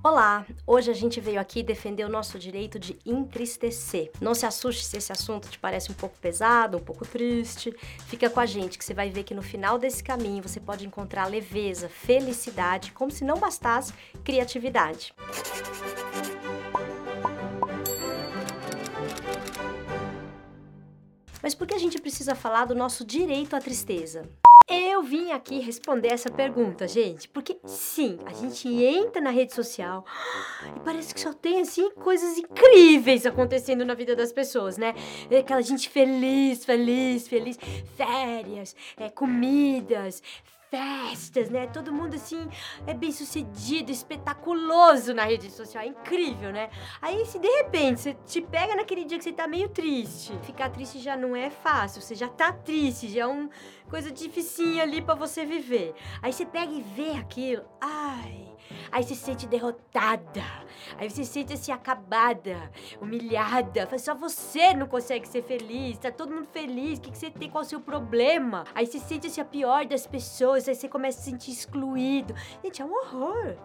Olá! Hoje a gente veio aqui defender o nosso direito de entristecer. Não se assuste se esse assunto te parece um pouco pesado, um pouco triste. Fica com a gente que você vai ver que no final desse caminho você pode encontrar leveza, felicidade, como se não bastasse criatividade. Mas por que a gente precisa falar do nosso direito à tristeza? Eu vim aqui responder essa pergunta, gente, porque sim, a gente entra na rede social e parece que só tem assim coisas incríveis acontecendo na vida das pessoas, né? É aquela gente feliz, feliz, feliz, férias, é, comidas, festas, né? Todo mundo assim é bem sucedido, espetaculoso na rede social, é incrível, né? Aí se de repente você te pega naquele dia que você tá meio triste, ficar triste já não é fácil, você já tá triste, já é uma coisa dificinha ali para você viver. Aí você pega e vê aquilo, ai, Aí você se sente derrotada. Aí você se sente assim acabada, humilhada. Só você não consegue ser feliz. Tá todo mundo feliz. O que, que você tem? Qual o seu problema? Aí você se sente assim a pior das pessoas. Aí você começa a se sentir excluído. Gente, é um horror.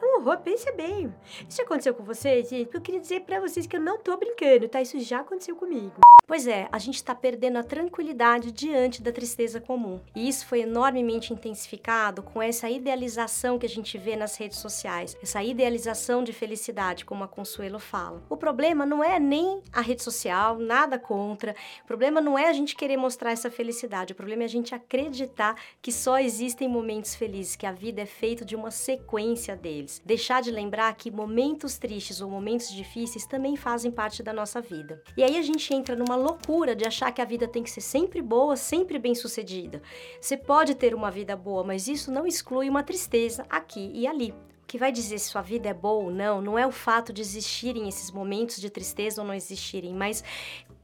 É um horror. Pensa bem. Isso aconteceu com vocês, gente? Eu queria dizer para vocês que eu não tô brincando, tá? Isso já aconteceu comigo. Pois é, a gente está perdendo a tranquilidade diante da tristeza comum. E isso foi enormemente intensificado com essa idealização que a gente vê nas redes sociais, essa idealização de felicidade, como a Consuelo fala. O problema não é nem a rede social, nada contra. O problema não é a gente querer mostrar essa felicidade, o problema é a gente acreditar que só existem momentos felizes, que a vida é feita de uma sequência deles. Deixar de lembrar que momentos tristes ou momentos difíceis também fazem parte da nossa vida. E aí a gente entra numa loucura de achar que a vida tem que ser sempre boa, sempre bem sucedida. Você pode ter uma vida boa, mas isso não exclui uma tristeza aqui e ali. Que vai dizer se sua vida é boa ou não, não é o fato de existirem esses momentos de tristeza ou não existirem, mas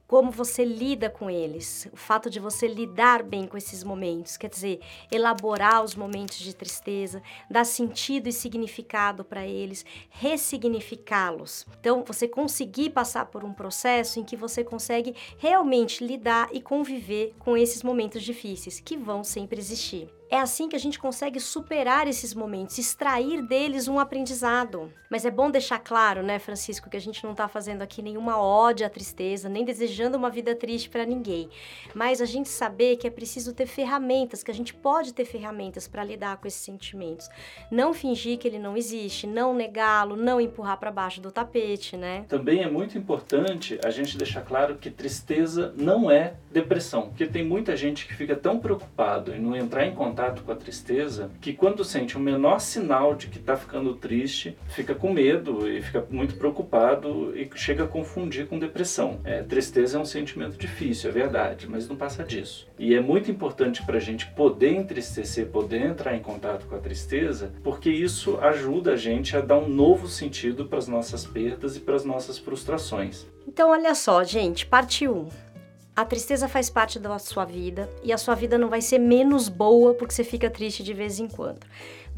como você lida com eles, o fato de você lidar bem com esses momentos, quer dizer, elaborar os momentos de tristeza, dar sentido e significado para eles, ressignificá-los. Então, você conseguir passar por um processo em que você consegue realmente lidar e conviver com esses momentos difíceis, que vão sempre existir. É assim que a gente consegue superar esses momentos, extrair deles um aprendizado. Mas é bom deixar claro, né, Francisco, que a gente não está fazendo aqui nenhuma ódio à tristeza, nem desejando uma vida triste para ninguém. Mas a gente saber que é preciso ter ferramentas, que a gente pode ter ferramentas para lidar com esses sentimentos. Não fingir que ele não existe, não negá-lo, não empurrar para baixo do tapete, né? Também é muito importante a gente deixar claro que tristeza não é depressão, porque tem muita gente que fica tão preocupado em não entrar em contato contato com a tristeza que quando sente o menor sinal de que está ficando triste, fica com medo e fica muito preocupado e chega a confundir com depressão. É, tristeza é um sentimento difícil, é verdade, mas não passa disso. E é muito importante para a gente poder entristecer, poder entrar em contato com a tristeza, porque isso ajuda a gente a dar um novo sentido para as nossas perdas e para as nossas frustrações. Então, olha só, gente, parte 1. A tristeza faz parte da sua vida e a sua vida não vai ser menos boa porque você fica triste de vez em quando.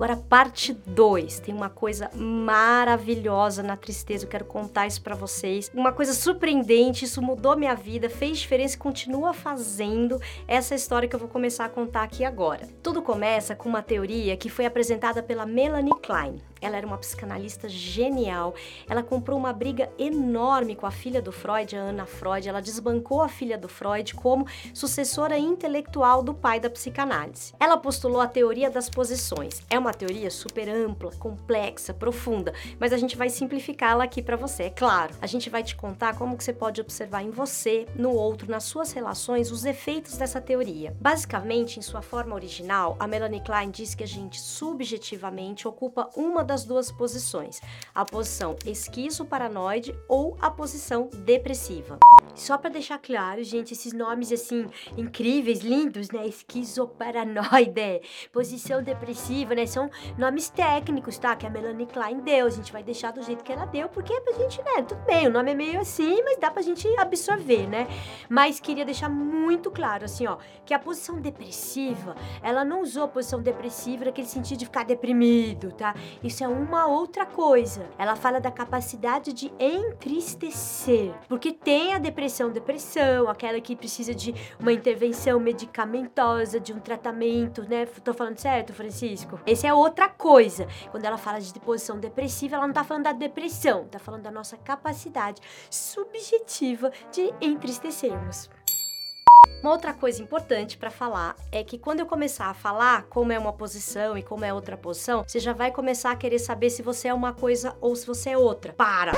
Agora, parte 2, tem uma coisa maravilhosa na tristeza, eu quero contar isso para vocês. Uma coisa surpreendente, isso mudou minha vida, fez diferença e continua fazendo essa história que eu vou começar a contar aqui agora. Tudo começa com uma teoria que foi apresentada pela Melanie Klein. Ela era uma psicanalista genial. Ela comprou uma briga enorme com a filha do Freud, a Ana Freud. Ela desbancou a filha do Freud como sucessora intelectual do pai da psicanálise. Ela postulou a teoria das posições. É uma teoria super ampla, complexa, profunda, mas a gente vai simplificá-la aqui para você, é claro. A gente vai te contar como que você pode observar em você, no outro, nas suas relações, os efeitos dessa teoria. Basicamente, em sua forma original, a Melanie Klein diz que a gente subjetivamente ocupa uma das duas posições, a posição esquizo-paranoide ou a posição depressiva. Só para deixar claro, gente, esses nomes assim incríveis, lindos, né? Esquizoparanoide, posição depressiva, né? São nomes técnicos, tá? Que a Melanie Klein deu. A gente vai deixar do jeito que ela deu, porque é pra gente, né? Tudo bem, o nome é meio assim, mas dá pra gente absorver, né? Mas queria deixar muito claro, assim, ó, que a posição depressiva, ela não usou posição depressiva naquele sentido de ficar deprimido, tá? Isso isso é uma outra coisa. Ela fala da capacidade de entristecer, porque tem a depressão, depressão, aquela que precisa de uma intervenção medicamentosa, de um tratamento, né? Tô falando certo, Francisco? Esse tristeza é outra coisa. Quando ela fala de posição depressiva, ela não tá falando da depressão, tá falando da nossa capacidade subjetiva de entristecermos. Uma outra coisa importante para falar é que quando eu começar a falar como é uma posição e como é outra posição, você já vai começar a querer saber se você é uma coisa ou se você é outra. Para!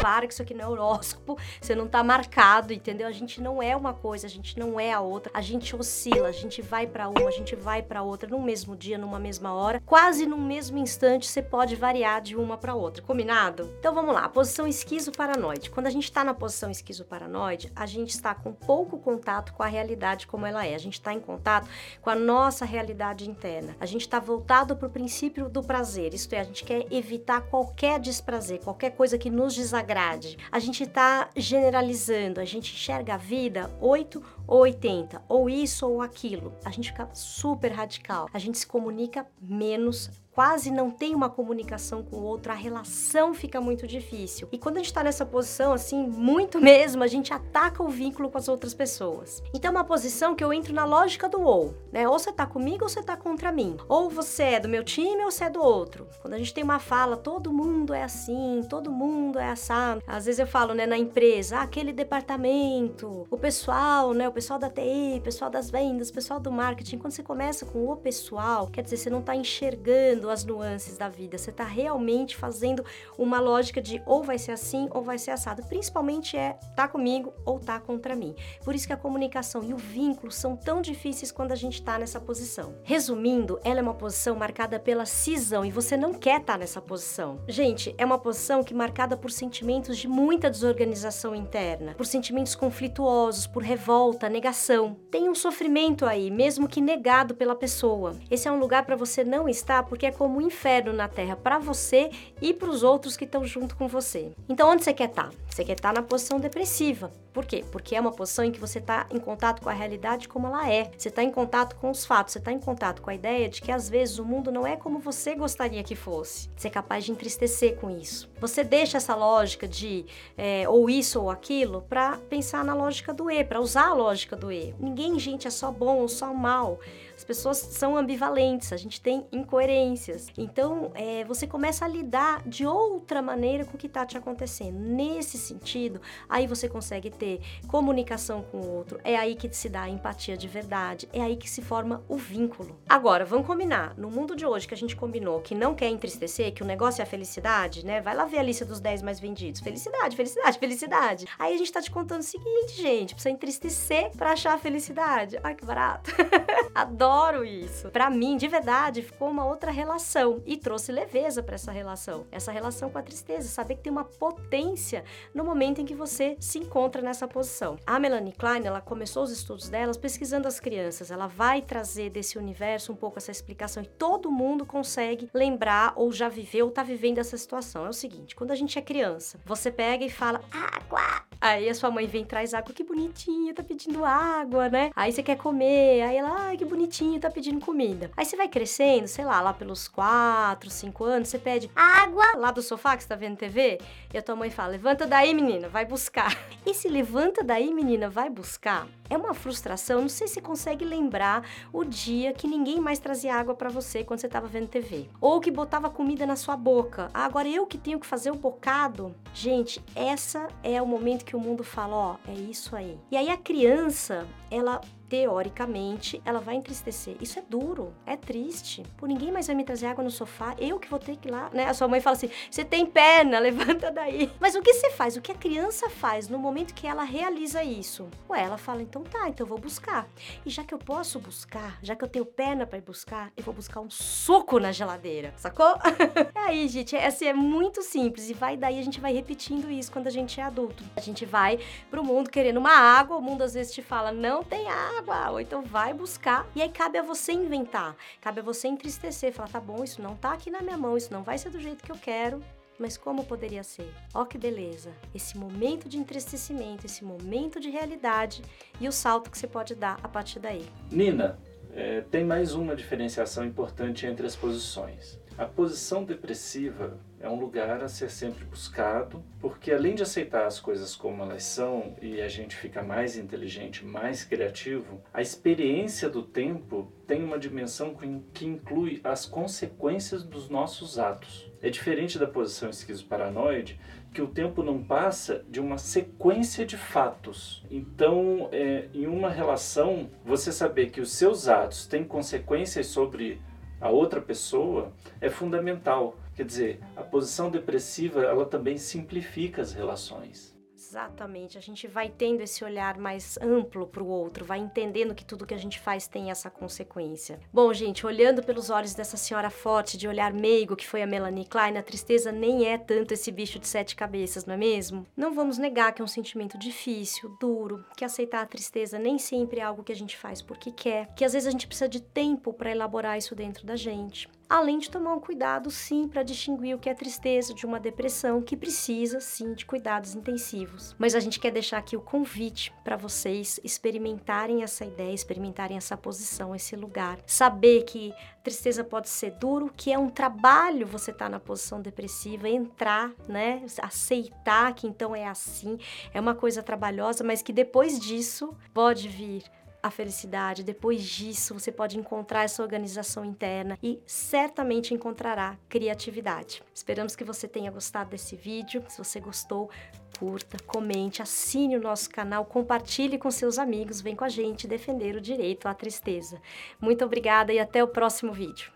Para que isso aqui não é horóscopo, você não tá marcado, entendeu? A gente não é uma coisa, a gente não é a outra. A gente oscila, a gente vai para uma, a gente vai para outra no mesmo dia, numa mesma hora, quase no mesmo instante você pode variar de uma para outra. Combinado? Então vamos lá, posição esquizo-paranoide. Quando a gente está na posição esquizo-paranoide, a gente está com pouco contato com a realidade como ela é. A gente está em contato com a nossa realidade interna. A gente está voltado para o princípio do prazer, isto é, a gente quer evitar qualquer desprazer, qualquer coisa que nos desagrade. A gente está generalizando, a gente enxerga a vida 8 ou 80, ou isso ou aquilo. A gente fica super radical. A gente se comunica menos quase não tem uma comunicação com o outro, a relação fica muito difícil. E quando a gente está nessa posição, assim, muito mesmo, a gente ataca o vínculo com as outras pessoas. Então é uma posição que eu entro na lógica do ou, né? Ou você tá comigo ou você tá contra mim. Ou você é do meu time ou você é do outro. Quando a gente tem uma fala, todo mundo é assim, todo mundo é assado. Às vezes eu falo, né, na empresa, ah, aquele departamento, o pessoal, né, o pessoal da TI, o pessoal das vendas, o pessoal do marketing. Quando você começa com o pessoal, quer dizer, você não tá enxergando as nuances da vida, você está realmente fazendo uma lógica de ou vai ser assim ou vai ser assado. Principalmente é tá comigo ou tá contra mim. Por isso que a comunicação e o vínculo são tão difíceis quando a gente está nessa posição. Resumindo, ela é uma posição marcada pela cisão e você não quer estar tá nessa posição. Gente, é uma posição que marcada por sentimentos de muita desorganização interna, por sentimentos conflituosos, por revolta, negação. Tem um sofrimento aí, mesmo que negado pela pessoa. Esse é um lugar para você não estar porque é como um inferno na Terra para você e para os outros que estão junto com você. Então, onde você quer estar? Tá? Você quer estar tá na posição depressiva. Por quê? Porque é uma posição em que você está em contato com a realidade como ela é. Você está em contato com os fatos, você está em contato com a ideia de que às vezes o mundo não é como você gostaria que fosse. Você é capaz de entristecer com isso. Você deixa essa lógica de é, ou isso ou aquilo para pensar na lógica do E, para usar a lógica do E. Ninguém, gente, é só bom ou só mal. As pessoas são ambivalentes, a gente tem incoerências. Então, é, você começa a lidar de outra maneira com o que está te acontecendo. Nesse sentido, aí você consegue ter comunicação com o outro, é aí que se dá a empatia de verdade, é aí que se forma o vínculo. Agora, vamos combinar. No mundo de hoje que a gente combinou que não quer entristecer, que o negócio é a felicidade, né? Vai lá ver a lista dos 10 mais vendidos. Felicidade, felicidade, felicidade. Aí a gente tá te contando o seguinte, gente, precisa entristecer para achar a felicidade. Ai, que barato. Adoro adoro isso. Para mim, de verdade, ficou uma outra relação e trouxe leveza para essa relação. Essa relação com a tristeza, saber que tem uma potência no momento em que você se encontra nessa posição. A Melanie Klein, ela começou os estudos delas pesquisando as crianças. Ela vai trazer desse universo um pouco essa explicação e todo mundo consegue lembrar ou já viveu ou tá vivendo essa situação. É o seguinte, quando a gente é criança, você pega e fala água. Aí a sua mãe vem traz água, que bonitinha, tá pedindo água, né? Aí você quer comer, aí ela, ai, que bonitinho tá pedindo comida. Aí você vai crescendo, sei lá, lá pelos 4, 5 anos, você pede água lá do sofá que você tá vendo TV, e a tua mãe fala: levanta daí, menina, vai buscar. Esse levanta daí, menina, vai buscar é uma frustração. Não sei se consegue lembrar o dia que ninguém mais trazia água para você quando você estava vendo TV. Ou que botava comida na sua boca. Ah, agora eu que tenho que fazer o bocado. Gente, essa é o momento que o mundo fala: ó, é isso aí. E aí a criança, ela teoricamente, ela vai entristecer. Isso é duro, é triste. Por ninguém mais vai me trazer água no sofá, eu que vou ter que ir lá, né? A sua mãe fala assim: "Você tem perna, levanta daí". Mas o que você faz? O que a criança faz no momento que ela realiza isso? Ué, ela fala: "Então tá, então eu vou buscar". E já que eu posso buscar, já que eu tenho perna para ir buscar, eu vou buscar um suco na geladeira. Sacou? é aí, gente, é assim, é muito simples e vai daí a gente vai repetindo isso quando a gente é adulto. A gente vai pro mundo querendo uma água, o mundo às vezes te fala: "Não tem água" água, ou então vai buscar. E aí cabe a você inventar, cabe a você entristecer, falar: tá bom, isso não tá aqui na minha mão, isso não vai ser do jeito que eu quero. Mas como poderia ser? Ó que beleza! Esse momento de entristecimento, esse momento de realidade e o salto que você pode dar a partir daí. Nina, é, tem mais uma diferenciação importante entre as posições. A posição depressiva é um lugar a ser sempre buscado, porque além de aceitar as coisas como elas são e a gente fica mais inteligente, mais criativo, a experiência do tempo tem uma dimensão que inclui as consequências dos nossos atos. É diferente da posição esquizoparanoide, que o tempo não passa de uma sequência de fatos. Então, é, em uma relação, você saber que os seus atos têm consequências sobre a outra pessoa é fundamental. Quer dizer, a posição depressiva ela também simplifica as relações. Exatamente, a gente vai tendo esse olhar mais amplo para o outro, vai entendendo que tudo que a gente faz tem essa consequência. Bom, gente, olhando pelos olhos dessa senhora forte, de olhar meigo que foi a Melanie Klein, a tristeza nem é tanto esse bicho de sete cabeças, não é mesmo? Não vamos negar que é um sentimento difícil, duro, que aceitar a tristeza nem sempre é algo que a gente faz porque quer, que às vezes a gente precisa de tempo para elaborar isso dentro da gente além de tomar um cuidado sim para distinguir o que é tristeza de uma depressão que precisa sim de cuidados intensivos. Mas a gente quer deixar aqui o convite para vocês experimentarem essa ideia, experimentarem essa posição, esse lugar, saber que tristeza pode ser duro, que é um trabalho você estar tá na posição depressiva, entrar, né, aceitar que então é assim, é uma coisa trabalhosa, mas que depois disso pode vir a felicidade. Depois disso, você pode encontrar essa organização interna e certamente encontrará criatividade. Esperamos que você tenha gostado desse vídeo. Se você gostou, curta, comente, assine o nosso canal, compartilhe com seus amigos. Vem com a gente defender o direito à tristeza. Muito obrigada e até o próximo vídeo.